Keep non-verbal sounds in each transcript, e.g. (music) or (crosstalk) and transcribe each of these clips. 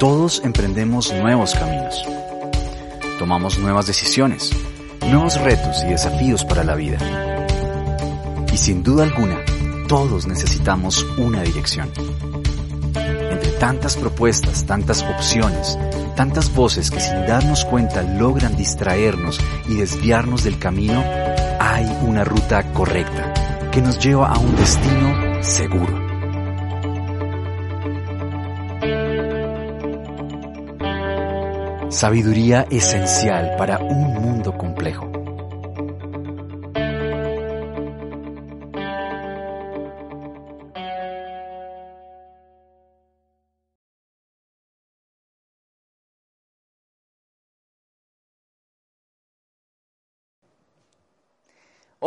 Todos emprendemos nuevos caminos. Tomamos nuevas decisiones, nuevos retos y desafíos para la vida. Y sin duda alguna, todos necesitamos una dirección. Tantas propuestas, tantas opciones, tantas voces que sin darnos cuenta logran distraernos y desviarnos del camino, hay una ruta correcta que nos lleva a un destino seguro. Sabiduría esencial para un mundo complejo.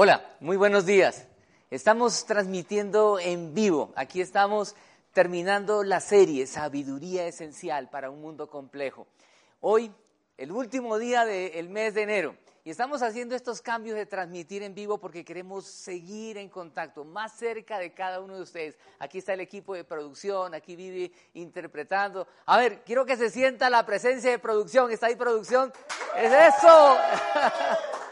Hola, muy buenos días. Estamos transmitiendo en vivo. Aquí estamos terminando la serie Sabiduría Esencial para un Mundo Complejo. Hoy, el último día del mes de enero. Y estamos haciendo estos cambios de transmitir en vivo porque queremos seguir en contacto, más cerca de cada uno de ustedes. Aquí está el equipo de producción, aquí vive interpretando. A ver, quiero que se sienta la presencia de producción. ¿Está ahí producción? ¡Es eso! (laughs)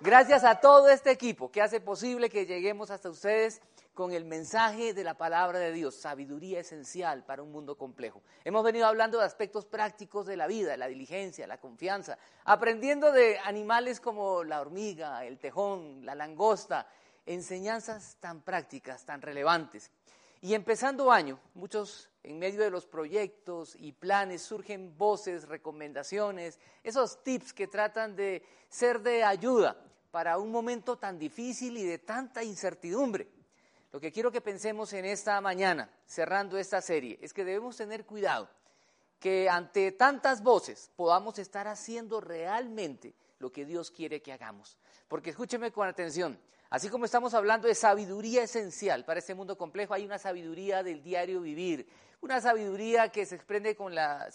Gracias a todo este equipo que hace posible que lleguemos hasta ustedes con el mensaje de la palabra de Dios, sabiduría esencial para un mundo complejo. Hemos venido hablando de aspectos prácticos de la vida, la diligencia, la confianza, aprendiendo de animales como la hormiga, el tejón, la langosta, enseñanzas tan prácticas, tan relevantes. Y empezando año, muchos en medio de los proyectos y planes surgen voces, recomendaciones, esos tips que tratan de ser de ayuda para un momento tan difícil y de tanta incertidumbre. Lo que quiero que pensemos en esta mañana, cerrando esta serie, es que debemos tener cuidado que ante tantas voces podamos estar haciendo realmente lo que Dios quiere que hagamos. Porque escúcheme con atención, así como estamos hablando de sabiduría esencial para este mundo complejo, hay una sabiduría del diario vivir, una sabiduría que se, aprende con la,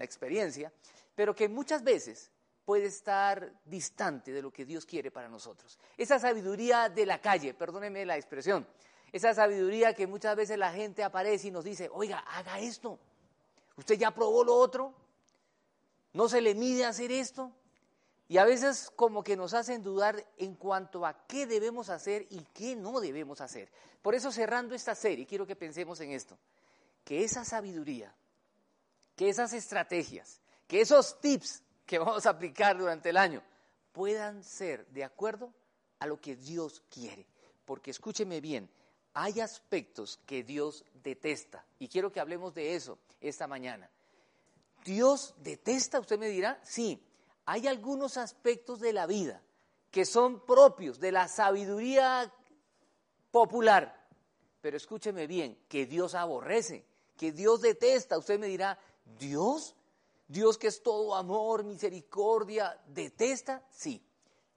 experiencia, pero que muchas veces puede estar distante de lo que Dios quiere para nosotros. Esa sabiduría de la calle, perdóneme la expresión, esa sabiduría que muchas veces la gente aparece y nos dice, oiga, haga esto, usted ya probó lo otro, no se le mide hacer esto, y a veces como que nos hacen dudar en cuanto a qué debemos hacer y qué no debemos hacer. Por eso cerrando esta serie, quiero que pensemos en esto, que esa sabiduría, que esas estrategias, que esos tips que vamos a aplicar durante el año puedan ser de acuerdo a lo que Dios quiere. Porque escúcheme bien, hay aspectos que Dios detesta y quiero que hablemos de eso esta mañana. Dios detesta, usted me dirá, sí, hay algunos aspectos de la vida que son propios de la sabiduría popular, pero escúcheme bien, que Dios aborrece, que Dios detesta, usted me dirá, ¿Dios? Dios que es todo amor, misericordia, detesta, sí.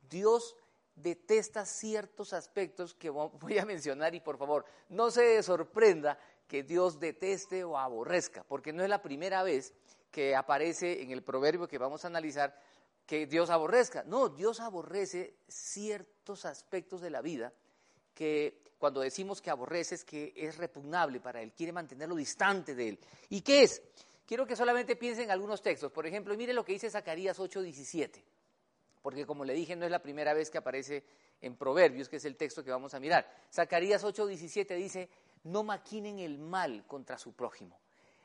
Dios detesta ciertos aspectos que (laughs) voy a mencionar y por favor, no se sorprenda que Dios deteste o aborrezca, porque no es la primera vez que aparece en el proverbio que vamos a analizar que Dios aborrezca. No, Dios aborrece ciertos aspectos de la vida que cuando decimos que aborrece es que es repugnable para Él, quiere mantenerlo distante de Él. ¿Y qué es? Quiero que solamente piensen en algunos textos. Por ejemplo, mire lo que dice Zacarías 8:17, porque como le dije, no es la primera vez que aparece en Proverbios, que es el texto que vamos a mirar. Zacarías 8:17 dice, no maquinen el mal contra su prójimo,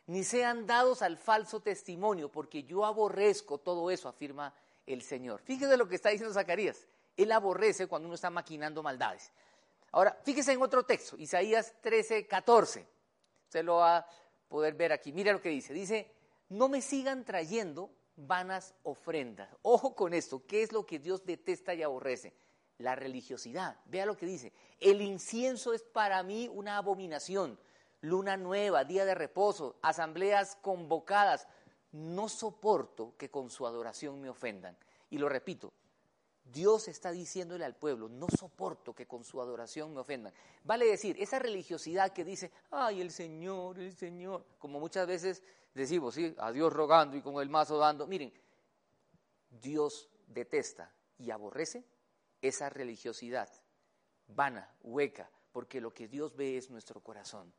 ni sean dados al falso testimonio, porque yo aborrezco todo eso, afirma el Señor. Fíjese lo que está diciendo Zacarías. Él aborrece cuando uno está maquinando maldades. Ahora, fíjese en otro texto, Isaías 13:14. Usted lo ha poder ver aquí. Mira lo que dice. Dice, no me sigan trayendo vanas ofrendas. Ojo con esto, ¿qué es lo que Dios detesta y aborrece? La religiosidad. Vea lo que dice. El incienso es para mí una abominación. Luna nueva, día de reposo, asambleas convocadas. No soporto que con su adoración me ofendan. Y lo repito, Dios está diciéndole al pueblo, no soporto que con su adoración me ofendan. Vale decir, esa religiosidad que dice, ay, el Señor, el Señor, como muchas veces decimos, sí, a Dios rogando y con el mazo dando. Miren, Dios detesta y aborrece esa religiosidad vana, hueca, porque lo que Dios ve es nuestro corazón.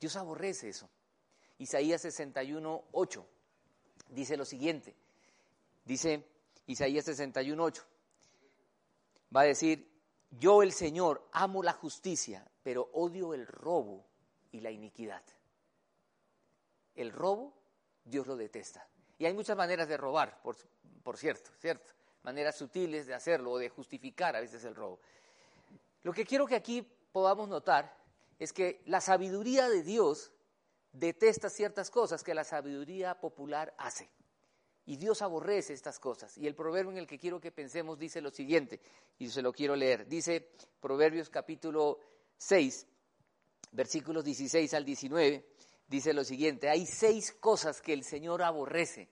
Dios aborrece eso. Isaías 61, 8 dice lo siguiente. Dice Isaías 61, 8. Va a decir, yo el Señor amo la justicia, pero odio el robo y la iniquidad. El robo, Dios lo detesta. Y hay muchas maneras de robar, por, por cierto, ¿cierto? Maneras sutiles de hacerlo o de justificar a veces el robo. Lo que quiero que aquí podamos notar es que la sabiduría de Dios detesta ciertas cosas que la sabiduría popular hace. Y Dios aborrece estas cosas. Y el proverbio en el que quiero que pensemos dice lo siguiente, y se lo quiero leer. Dice Proverbios capítulo 6, versículos 16 al 19, dice lo siguiente, hay seis cosas que el Señor aborrece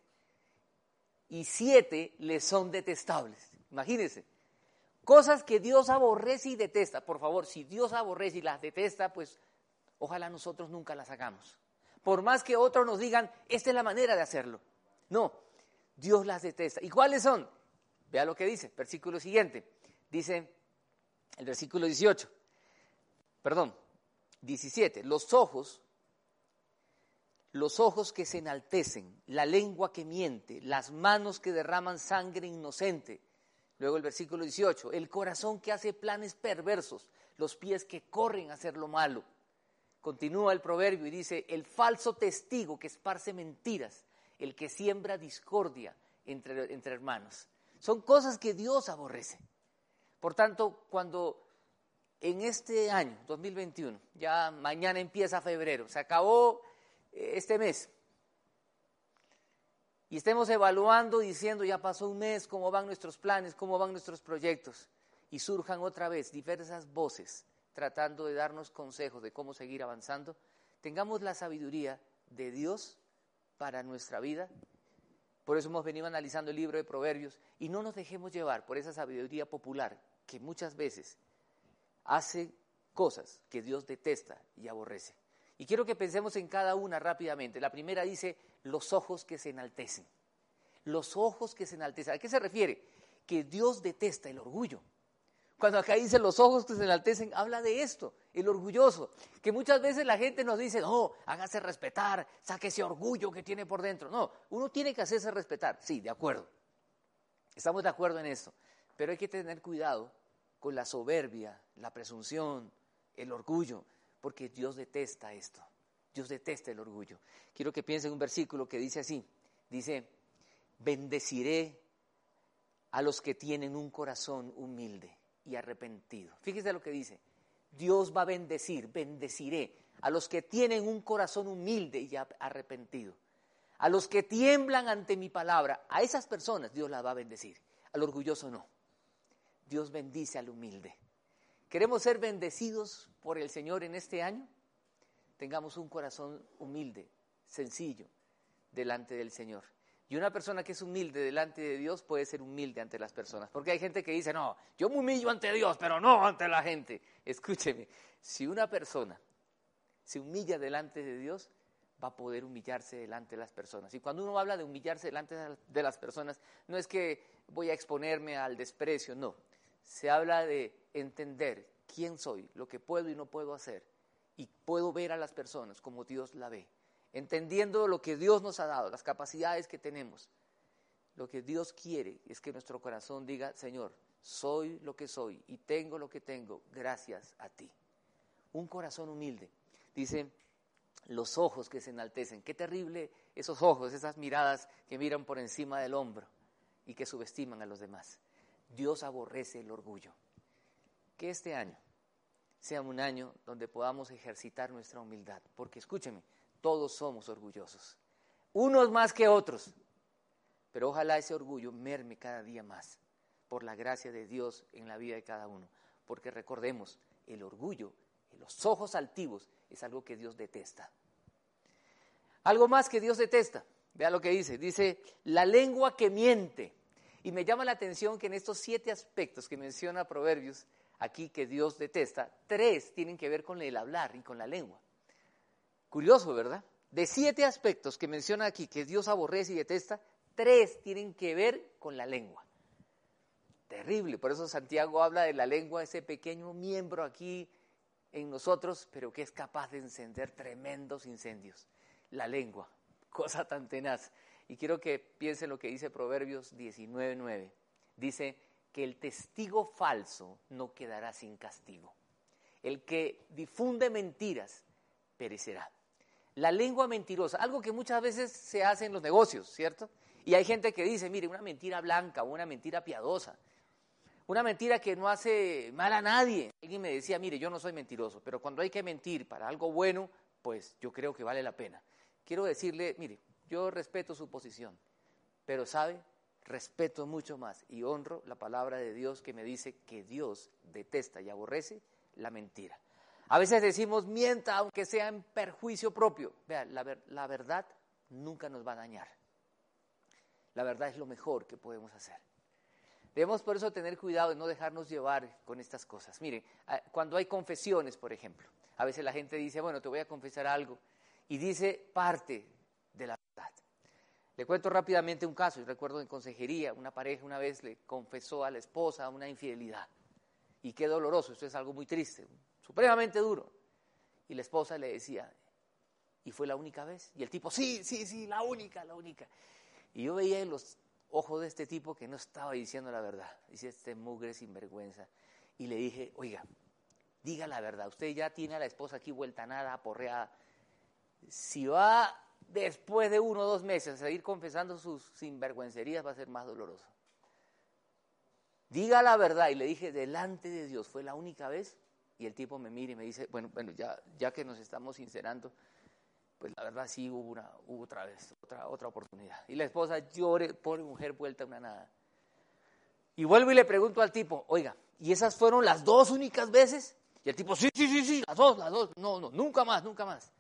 y siete le son detestables. Imagínense, cosas que Dios aborrece y detesta. Por favor, si Dios aborrece y las detesta, pues ojalá nosotros nunca las hagamos. Por más que otros nos digan, esta es la manera de hacerlo. No, Dios las detesta. ¿Y cuáles son? Vea lo que dice, versículo siguiente. Dice el versículo 18, perdón, 17, los ojos, los ojos que se enaltecen, la lengua que miente, las manos que derraman sangre inocente. Luego el versículo 18, el corazón que hace planes perversos, los pies que corren a hacer lo malo. Continúa el proverbio y dice, el falso testigo que esparce mentiras, el que siembra discordia entre, entre hermanos. Son cosas que Dios aborrece. Por tanto, cuando en este año, 2021, ya mañana empieza febrero, se acabó eh, este mes, y estemos evaluando, diciendo, ya pasó un mes, cómo van nuestros planes, cómo van nuestros proyectos, y surjan otra vez diversas voces tratando de darnos consejos de cómo seguir avanzando, tengamos la sabiduría de Dios para nuestra vida. Por eso hemos venido analizando el libro de Proverbios y no nos dejemos llevar por esa sabiduría popular que muchas veces hace cosas que Dios detesta y aborrece. Y quiero que pensemos en cada una rápidamente. La primera dice los ojos que se enaltecen. Los ojos que se enaltecen. ¿A qué se refiere? Que Dios detesta el orgullo. Cuando acá dice los ojos que se enaltecen, habla de esto, el orgulloso. Que muchas veces la gente nos dice, no, hágase respetar, saque ese orgullo que tiene por dentro. No, uno tiene que hacerse respetar. Sí, de acuerdo. Estamos de acuerdo en esto. Pero hay que tener cuidado con la soberbia, la presunción, el orgullo, porque Dios detesta esto. Dios detesta el orgullo. Quiero que piensen un versículo que dice así. Dice, bendeciré a los que tienen un corazón humilde y arrepentido. Fíjese lo que dice. Dios va a bendecir, bendeciré a los que tienen un corazón humilde y arrepentido. A los que tiemblan ante mi palabra, a esas personas Dios las va a bendecir. Al orgulloso no. Dios bendice al humilde. ¿Queremos ser bendecidos por el Señor en este año? Tengamos un corazón humilde, sencillo, delante del Señor. Y una persona que es humilde delante de Dios puede ser humilde ante las personas. Porque hay gente que dice, no, yo me humillo ante Dios, pero no ante la gente. (laughs) Escúcheme, si una persona se humilla delante de Dios, va a poder humillarse delante de las personas. Y cuando uno habla de humillarse delante de las personas, no es que voy a exponerme al desprecio, no. Se habla de entender quién soy, lo que puedo y no puedo hacer. Y puedo ver a las personas como Dios la ve entendiendo lo que Dios nos ha dado, las capacidades que tenemos. Lo que Dios quiere es que nuestro corazón diga, Señor, soy lo que soy y tengo lo que tengo gracias a ti. Un corazón humilde. Dice, los ojos que se enaltecen. Qué terrible esos ojos, esas miradas que miran por encima del hombro y que subestiman a los demás. Dios aborrece el orgullo. Que este año sea un año donde podamos ejercitar nuestra humildad. Porque escúcheme, todos somos orgullosos, unos más que otros, pero ojalá ese orgullo merme cada día más por la gracia de Dios en la vida de cada uno, porque recordemos, el orgullo, los ojos altivos, es algo que Dios detesta. Algo más que Dios detesta, vea lo que dice, dice, la lengua que miente. Y me llama la atención que en estos siete aspectos que menciona Proverbios, aquí que Dios detesta, tres tienen que ver con el hablar y con la lengua. Curioso, ¿verdad? De siete aspectos que menciona aquí, que Dios aborrece y detesta, tres tienen que ver con la lengua. Terrible, por eso Santiago habla de la lengua, ese pequeño miembro aquí en nosotros, pero que es capaz de encender tremendos incendios. La lengua, (laughs) cosa tan tenaz. Y quiero que piensen lo que dice Proverbios 19.9. Dice que el testigo falso no quedará sin castigo. El que difunde mentiras perecerá. La lengua mentirosa, algo que muchas veces se hace en los negocios, ¿cierto? Y hay gente que dice, mire, una mentira blanca, una mentira piadosa, una mentira que no hace mal a nadie. Alguien me decía, mire, yo no soy mentiroso, pero cuando hay que mentir para algo bueno, pues yo creo que vale la pena. Quiero decirle, mire, yo respeto su posición, pero sabe, respeto mucho más y honro la palabra de Dios que me dice que Dios detesta y aborrece la mentira. A veces decimos mienta aunque sea en perjuicio propio. Vean, la, verdad nunca nos va a dañar. La verdad es lo mejor que podemos hacer. Debemos por eso tener cuidado de no dejarnos llevar con estas cosas. Miren, ah, cuando hay confesiones, por ejemplo, a veces la gente dice, bueno, te voy a confesar algo, y dice parte de la verdad. Le cuento rápidamente un caso, yo recuerdo en consejería, una pareja una vez le confesó a la esposa una infidelidad, y qué doloroso, esto es algo muy triste, supremamente duro. Y la esposa le decía, ¿y fue la única vez? Y el tipo, sí, sí, sí, la única, la única. Y yo veía en los ojos de este tipo que no estaba diciendo la verdad. Dice este mugre sinvergüenza. Y le dije, oiga, diga la verdad. Usted ya tiene a la esposa aquí vuelta nada, aporreada. Si va después de uno o dos meses a seguir confesando sus sinvergüencerías, va a ser más doloroso. Diga la verdad. Y le dije, delante de Dios, fue la única vez. Y el tipo me mira y me dice, bueno, bueno, ya, ya que nos estamos sincerando, pues la verdad sí hubo, una, hubo otra vez, otra, otra oportunidad. Y la esposa llore, pobre mujer vuelta una nada. Y vuelvo y le pregunto al tipo, oiga, ¿y esas fueron las dos únicas veces? Y el tipo, sí, sí, sí, sí, las dos, las dos, no, no, nunca más, nunca más.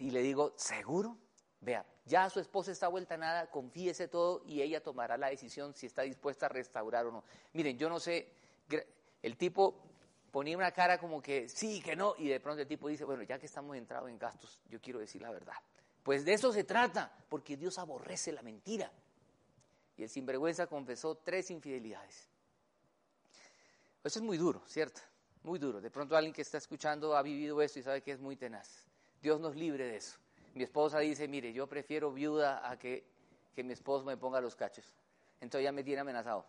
Y le digo, ¿seguro? Vea, ya su esposa está vuelta a nada, confíese todo y ella tomará la decisión si está dispuesta a restaurar o no. Miren, yo no sé, el tipo ponía una cara como que sí, que no, y de pronto el tipo dice, bueno, ya que estamos entrados en gastos, yo quiero decir la verdad. Pues de eso se trata, porque Dios aborrece la mentira. Y el sinvergüenza confesó tres infidelidades. Eso es muy duro, ¿cierto? Muy duro. De pronto alguien que está escuchando ha vivido esto y sabe que es muy tenaz. Dios nos libre de eso. Mi esposa dice, mire, yo prefiero viuda a que, que mi esposo me ponga los cachos. Entonces ya me tiene amenazado.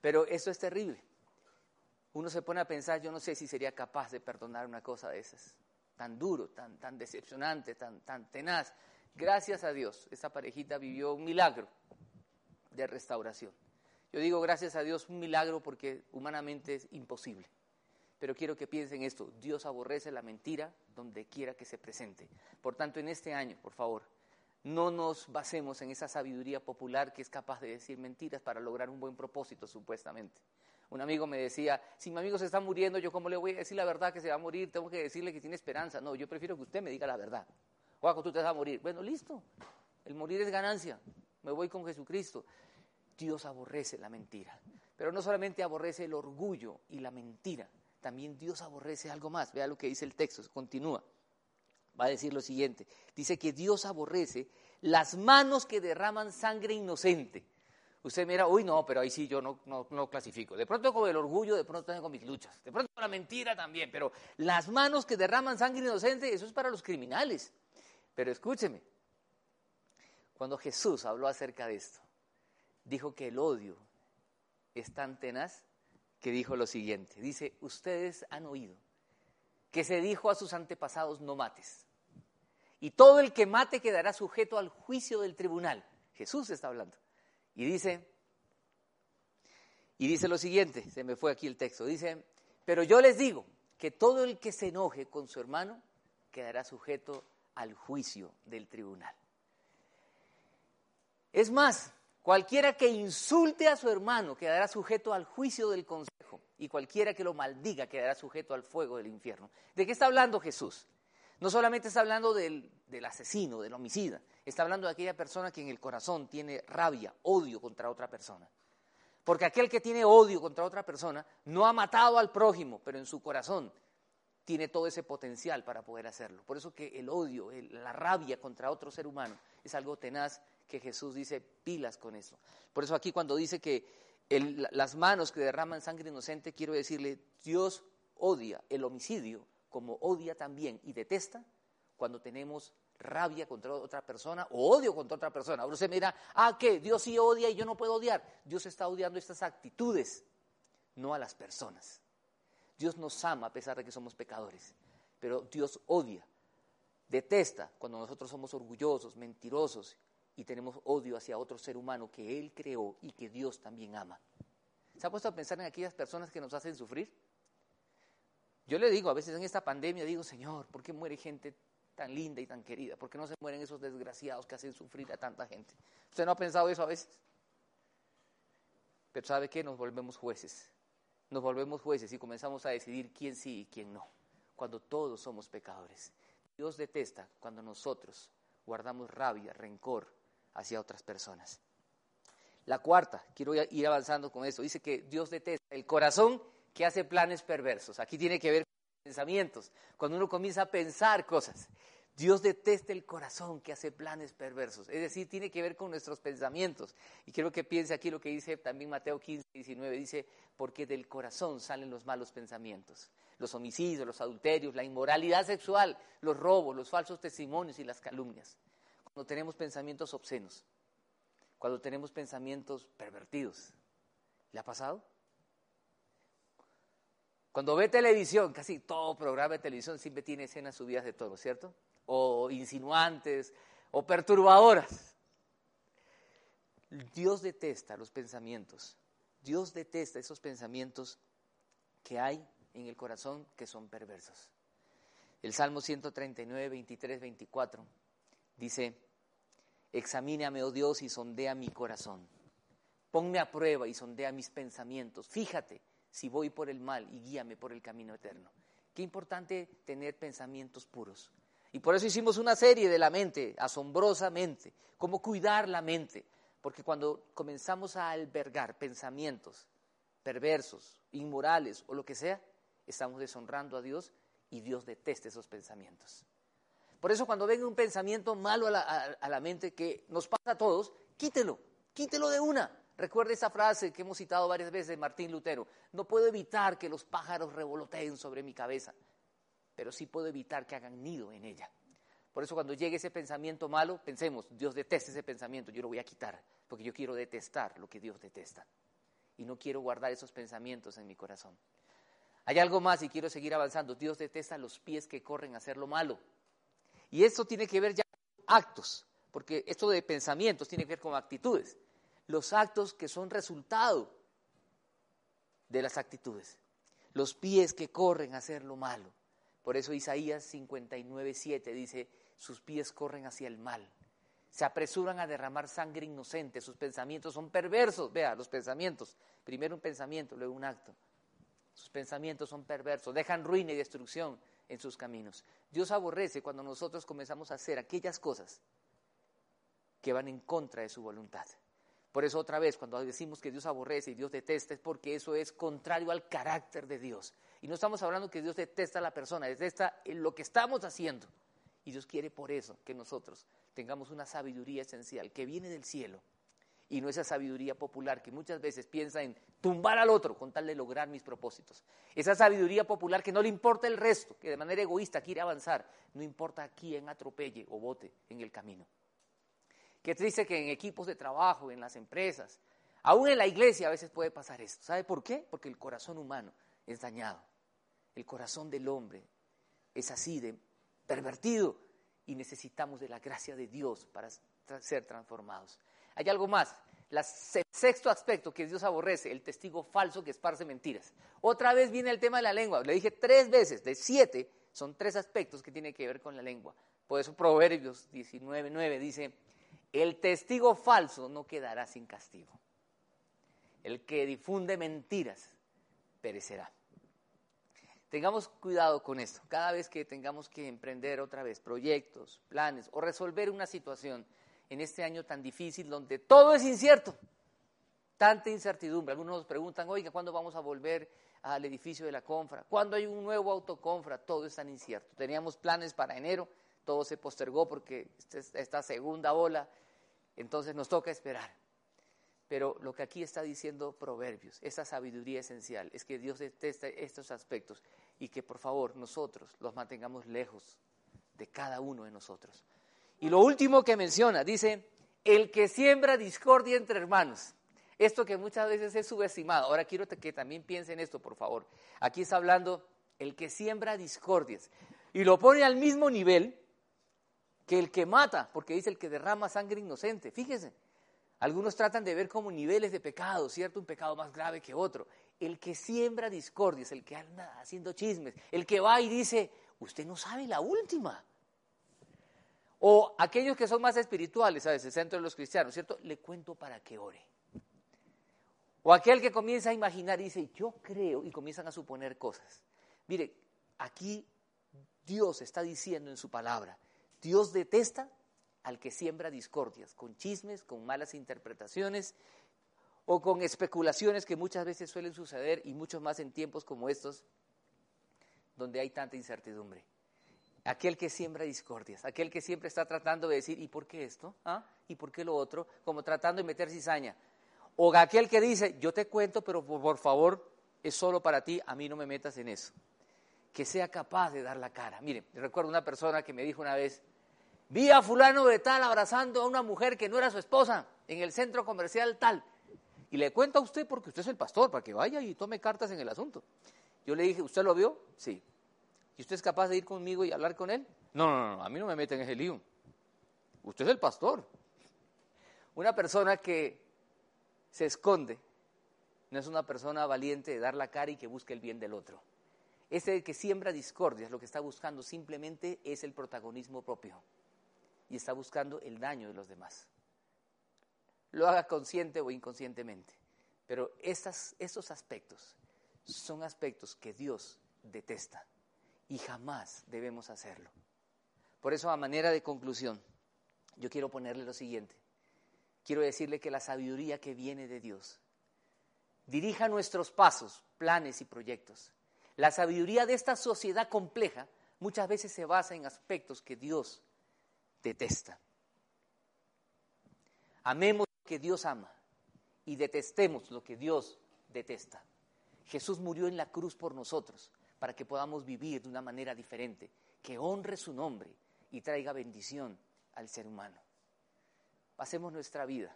Pero eso es terrible uno se pone a pensar, yo no sé si sería capaz de perdonar una cosa de esas, tan duro, tan, tan decepcionante, tan, tan tenaz. Gracias a Dios, esa parejita vivió un milagro de restauración. Yo digo gracias a Dios un milagro porque humanamente es imposible. Pero quiero que piensen esto, Dios aborrece la mentira donde quiera que se presente. Por tanto, en este año, por favor, no nos basemos en esa sabiduría popular que es capaz de decir mentiras para lograr un buen propósito, supuestamente. Un amigo me decía, si mi amigo se está muriendo, yo cómo le voy a decir la verdad que se va a morir, tengo que decirle que tiene esperanza. No, yo prefiero que usted me diga la verdad. Juaco, tú te vas a morir. Bueno, listo. El morir es ganancia. Me voy con Jesucristo. Dios aborrece la mentira. Pero no solamente aborrece el orgullo y la mentira, también Dios aborrece algo más. Vea lo que dice el texto, continúa. Va a decir lo siguiente. Dice que Dios aborrece las manos que derraman sangre inocente usted mira, uy, no, pero ahí sí yo no, no, clasifico. De pronto con el orgullo, de pronto tengo mis luchas. De pronto con la mentira también, pero las manos que derraman sangre inocente, eso es para los criminales. Pero escúcheme, cuando Jesús habló acerca de esto, dijo que el odio es tan tenaz que dijo lo siguiente. Dice, ustedes han oído que se dijo a sus antepasados, no mates. Y todo el que mate quedará sujeto al juicio del tribunal. Jesús está hablando. Y dice, y dice lo siguiente, se me fue aquí el texto, dice, pero yo les digo que todo el que se enoje con su hermano quedará sujeto al juicio del tribunal. Es más, cualquiera que insulte a su hermano quedará sujeto al juicio del consejo y cualquiera que lo maldiga quedará sujeto al fuego del infierno. ¿De qué está hablando Jesús? No solamente está hablando del, asesino, del homicida, está hablando de aquella persona que en el corazón tiene rabia, odio contra otra persona. Porque aquel que tiene odio contra otra persona no ha matado al prójimo, pero en su corazón tiene todo ese potencial para poder hacerlo. Por eso que el odio, la rabia contra otro ser humano es algo tenaz que Jesús dice pilas con eso. Por eso aquí cuando dice que las manos que derraman sangre inocente, quiero decirle, Dios odia el homicidio como odia también y detesta cuando tenemos rabia contra otra persona o odio contra otra persona. Ahora usted me ah, ¿qué? Dios sí odia y yo no puedo odiar. Dios está odiando estas actitudes, no a las personas. Dios nos ama a pesar de que somos pecadores, pero Dios odia, detesta cuando nosotros somos orgullosos, mentirosos y tenemos odio hacia otro ser humano que Él creó y que Dios también ama. ¿Se ha puesto a pensar en aquellas personas que nos hacen sufrir? Yo le digo, a veces en esta pandemia digo, Señor, ¿por qué muere gente tan linda y tan querida? ¿Por qué no se mueren esos desgraciados que hacen sufrir a tanta gente? ¿Usted no ha pensado eso a veces? Pero ¿sabe qué? Nos volvemos jueces nos volvemos jueces y comenzamos a decidir quién sí y quién no, cuando todos somos pecadores. Dios detesta cuando nosotros guardamos rabia, rencor hacia otras personas. La cuarta, quiero ir avanzando con esto, dice que Dios detesta el corazón que hace planes perversos. Aquí tiene que ver pensamientos, cuando uno comienza a pensar cosas. Dios detesta el corazón que hace planes perversos. Es decir, tiene que ver con nuestros pensamientos. Y quiero que piense aquí lo que dice también Mateo 15, 19. Dice, porque del corazón salen los malos pensamientos. Los homicidios, los adulterios, la inmoralidad sexual, los robos, los falsos testimonios y las calumnias. Cuando tenemos pensamientos obscenos. Cuando tenemos pensamientos pervertidos. ¿Le ha pasado? Cuando ve televisión, casi todo programa de televisión siempre tiene escenas subidas de tono, ¿cierto? o insinuantes o perturbadoras. Dios detesta los pensamientos. Dios detesta esos pensamientos que hay en el corazón que son perversos. El Salmo 139, 23, 24 dice, examíname, oh Dios, y sondea mi corazón. Ponme a prueba y sondea mis pensamientos. Fíjate si voy por el mal y guíame por el camino eterno. Qué importante tener pensamientos puros. Y por eso hicimos una serie de la mente, asombrosamente, cómo cuidar la mente. Porque cuando comenzamos a albergar pensamientos perversos, inmorales o lo que sea, estamos deshonrando a Dios y Dios detesta esos pensamientos. Por eso cuando venga un pensamiento malo a la, a la mente que nos pasa a todos, quítelo, quítelo de una. Recuerde esa frase que hemos citado varias veces de Martín Lutero. No puedo evitar que los pájaros revoloteen sobre mi cabeza pero sí puedo evitar que hagan nido en ella. Por eso cuando llegue ese pensamiento malo, pensemos, Dios detesta ese pensamiento, yo lo voy a quitar, porque yo quiero detestar lo que Dios detesta. Y no quiero guardar esos pensamientos en mi corazón. Hay algo más y quiero seguir avanzando. Dios detesta los pies que corren a hacer lo malo. Y esto tiene que ver ya con actos, porque esto de pensamientos tiene que ver con actitudes. Los actos que son resultado de las actitudes. Los pies que corren a hacer lo malo. Por eso Isaías 59, 7 dice, sus pies corren hacia el mal, se apresuran a derramar sangre inocente, sus pensamientos son perversos. Vea, los pensamientos, primero un pensamiento, luego un acto. Sus pensamientos son perversos, dejan ruina y destrucción en sus caminos. Dios aborrece cuando nosotros comenzamos a hacer aquellas cosas que van en contra de su voluntad. Por eso otra vez, cuando decimos que Dios aborrece y Dios detesta, es porque eso es contrario al carácter de Dios. Y no estamos hablando que Dios detesta a la persona, detesta lo que estamos haciendo. Y Dios quiere por eso que nosotros tengamos una sabiduría esencial que viene del cielo y no esa sabiduría popular que muchas veces piensa en tumbar al otro con tal de lograr mis propósitos. Esa sabiduría popular que no le importa el resto, que de manera egoísta quiere avanzar, no importa a quién atropelle o bote en el camino. Qué triste que en equipos de trabajo, en las empresas, aún en la iglesia a veces puede pasar esto. ¿Sabe por qué? Porque el corazón humano es dañado. El corazón del hombre es así de pervertido y necesitamos de la gracia de Dios para ser transformados. Hay algo más. el sexto aspecto que Dios aborrece, el testigo falso que esparce mentiras. Otra vez viene el tema de la lengua. Le dije tres veces, de siete, son tres aspectos que tienen que ver con la lengua. Por eso Proverbios 19.9 dice, el testigo falso no quedará sin castigo. El que difunde mentiras perecerá. Tengamos cuidado con esto. Cada vez que tengamos que emprender otra vez proyectos, planes o resolver una situación en este año tan difícil donde todo es incierto, tanta incertidumbre. Algunos nos preguntan, oiga, ¿cuándo vamos a volver al edificio de la Confra? ¿Cuándo hay un nuevo autoconfra? Todo es tan incierto. Teníamos planes para enero, todo se postergó porque esta segunda ola, entonces nos toca esperar. Pero lo que aquí está diciendo Proverbios, esa sabiduría esencial, es que Dios detesta estos aspectos y que por favor nosotros los mantengamos lejos de cada uno de nosotros. Y lo último que menciona, dice, el que siembra discordia entre hermanos. Esto que muchas veces es subestimado. Ahora quiero que también piensen esto, por favor. Aquí está hablando el que siembra discordias. Y lo pone al mismo nivel que el que mata, porque dice el que derrama sangre inocente. Fíjense, algunos tratan de ver como niveles de pecado, ¿cierto? Un pecado más grave que otro. El que siembra discordias, el que anda haciendo chismes, el que va y dice, usted no sabe la última. O aquellos que son más espirituales, a veces, centro de los cristianos, ¿cierto? Le cuento para que ore. O aquel que comienza a imaginar y dice, yo creo, y comienzan a suponer cosas. Mire, aquí Dios está diciendo en su palabra, Dios detesta al que siembra discordias, con chismes, con malas interpretaciones o con especulaciones que muchas veces suelen suceder y mucho más en tiempos como estos, donde hay tanta incertidumbre aquel que siembra discordias, aquel que siempre está tratando de decir, ¿y por qué esto? ¿Ah? ¿Y por qué lo otro? Como tratando de meter cizaña. O aquel que dice, yo te cuento, pero por, favor, es solo para ti, a mí no me metas en eso. Que sea capaz de dar la cara. Mire, recuerdo una persona que me dijo una vez, vi a fulano de tal abrazando a una mujer que no era su esposa en el centro comercial tal. Y le cuento a usted porque usted es el pastor, para que vaya y tome cartas en el asunto. Yo le dije, ¿usted lo vio? Sí. ¿Y usted es capaz de ir conmigo y hablar con él? No, no, no, a mí no me meten en ese lío. Usted es el pastor. Una persona que se esconde no es una persona valiente de dar la cara y que busque el bien del otro. Ese que siembra discordias lo que está buscando simplemente es el protagonismo propio y está buscando el daño de los demás. Lo haga consciente o inconscientemente. Pero estas, estos aspectos son aspectos que Dios detesta y jamás debemos hacerlo. Por eso, a manera de conclusión, yo quiero ponerle lo siguiente. Quiero decirle que la sabiduría que viene de Dios dirija nuestros pasos, planes y proyectos. La sabiduría de esta sociedad compleja muchas veces se basa en aspectos que Dios detesta. Amemos lo que Dios ama y detestemos lo que Dios detesta. Jesús murió en la cruz por nosotros para que podamos vivir de una manera diferente, que honre su nombre y traiga bendición al ser humano. Pasemos nuestra vida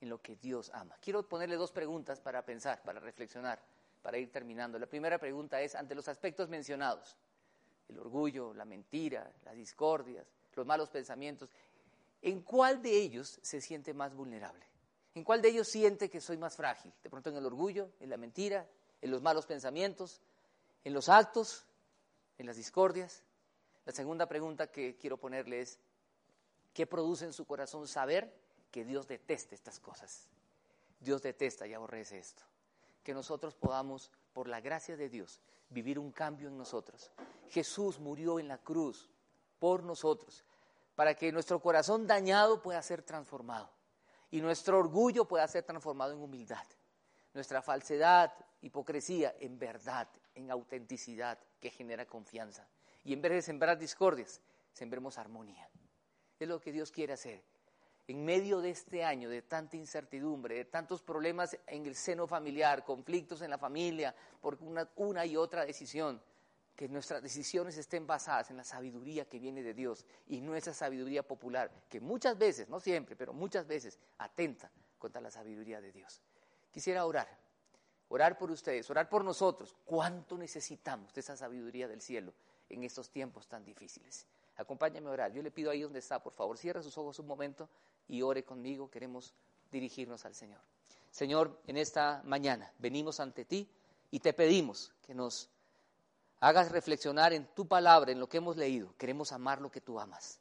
en lo que Dios ama. Quiero ponerle dos preguntas para pensar, para reflexionar, para ir terminando. La primera pregunta es, ante los aspectos mencionados, el orgullo, la mentira, las discordias, los malos pensamientos, ¿en cuál de ellos se siente más vulnerable? ¿En cuál de ellos siente que soy más frágil? De pronto en el orgullo, en la mentira, en los malos pensamientos, en los actos, en las discordias. La segunda pregunta que quiero ponerle es, ¿qué produce en su corazón saber que Dios detesta estas cosas? Dios detesta y aborrece esto. Que nosotros podamos, por la gracia de Dios, vivir un cambio en nosotros. Jesús murió en la cruz por nosotros, para que nuestro corazón dañado pueda ser transformado y nuestro orgullo pueda ser transformado en humildad, nuestra falsedad, hipocresía en verdad, en autenticidad que genera confianza. Y en vez de sembrar discordias, sembremos armonía. Es lo que Dios quiere hacer. En medio de este año de tanta incertidumbre, de tantos problemas en el seno familiar, conflictos en la familia, por una, una y otra decisión, que nuestras decisiones estén basadas en la sabiduría que viene de Dios y no esa sabiduría popular, que muchas veces, no siempre, pero muchas veces atenta contra la sabiduría de Dios. Quisiera orar orar por ustedes, orar por nosotros. ¿Cuánto necesitamos de esa sabiduría del cielo en estos tiempos tan difíciles? Acompáñame a orar. Yo le pido ahí donde está, por favor, cierre sus ojos un momento y ore conmigo. Queremos dirigirnos al Señor. Señor, en esta mañana venimos ante ti y te pedimos que nos hagas reflexionar en tu palabra, en lo que hemos leído. Queremos amar lo que tú amas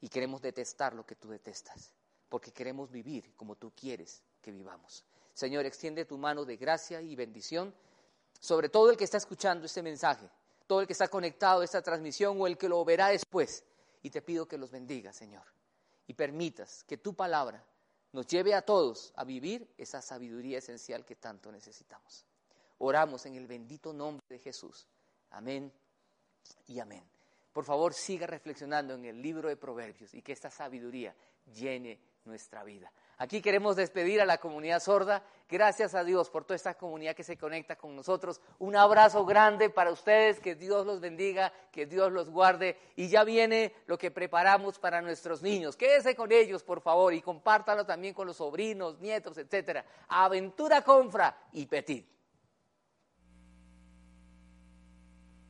y queremos detestar lo que tú detestas, porque queremos vivir como tú quieres que vivamos. Señor, extiende tu mano de gracia y bendición sobre todo el que está escuchando este mensaje, todo el que está conectado a esta transmisión o el que lo verá después. Y te pido que los bendiga, Señor, y permitas que tu palabra nos lleve a todos a vivir esa sabiduría esencial que tanto necesitamos. Oramos en el bendito nombre de Jesús. Amén y amén. Por favor, siga reflexionando en el libro de Proverbios y que esta sabiduría llene nuestra vida. Aquí queremos despedir a la comunidad sorda. Gracias a Dios por toda esta comunidad que se conecta con nosotros. Un abrazo grande para ustedes, que Dios los bendiga, que Dios los guarde. Y ya viene lo que preparamos para nuestros niños. Quédese con ellos, por favor, y compártalo también con los sobrinos, nietos, etcétera. Aventura Confra y Petit.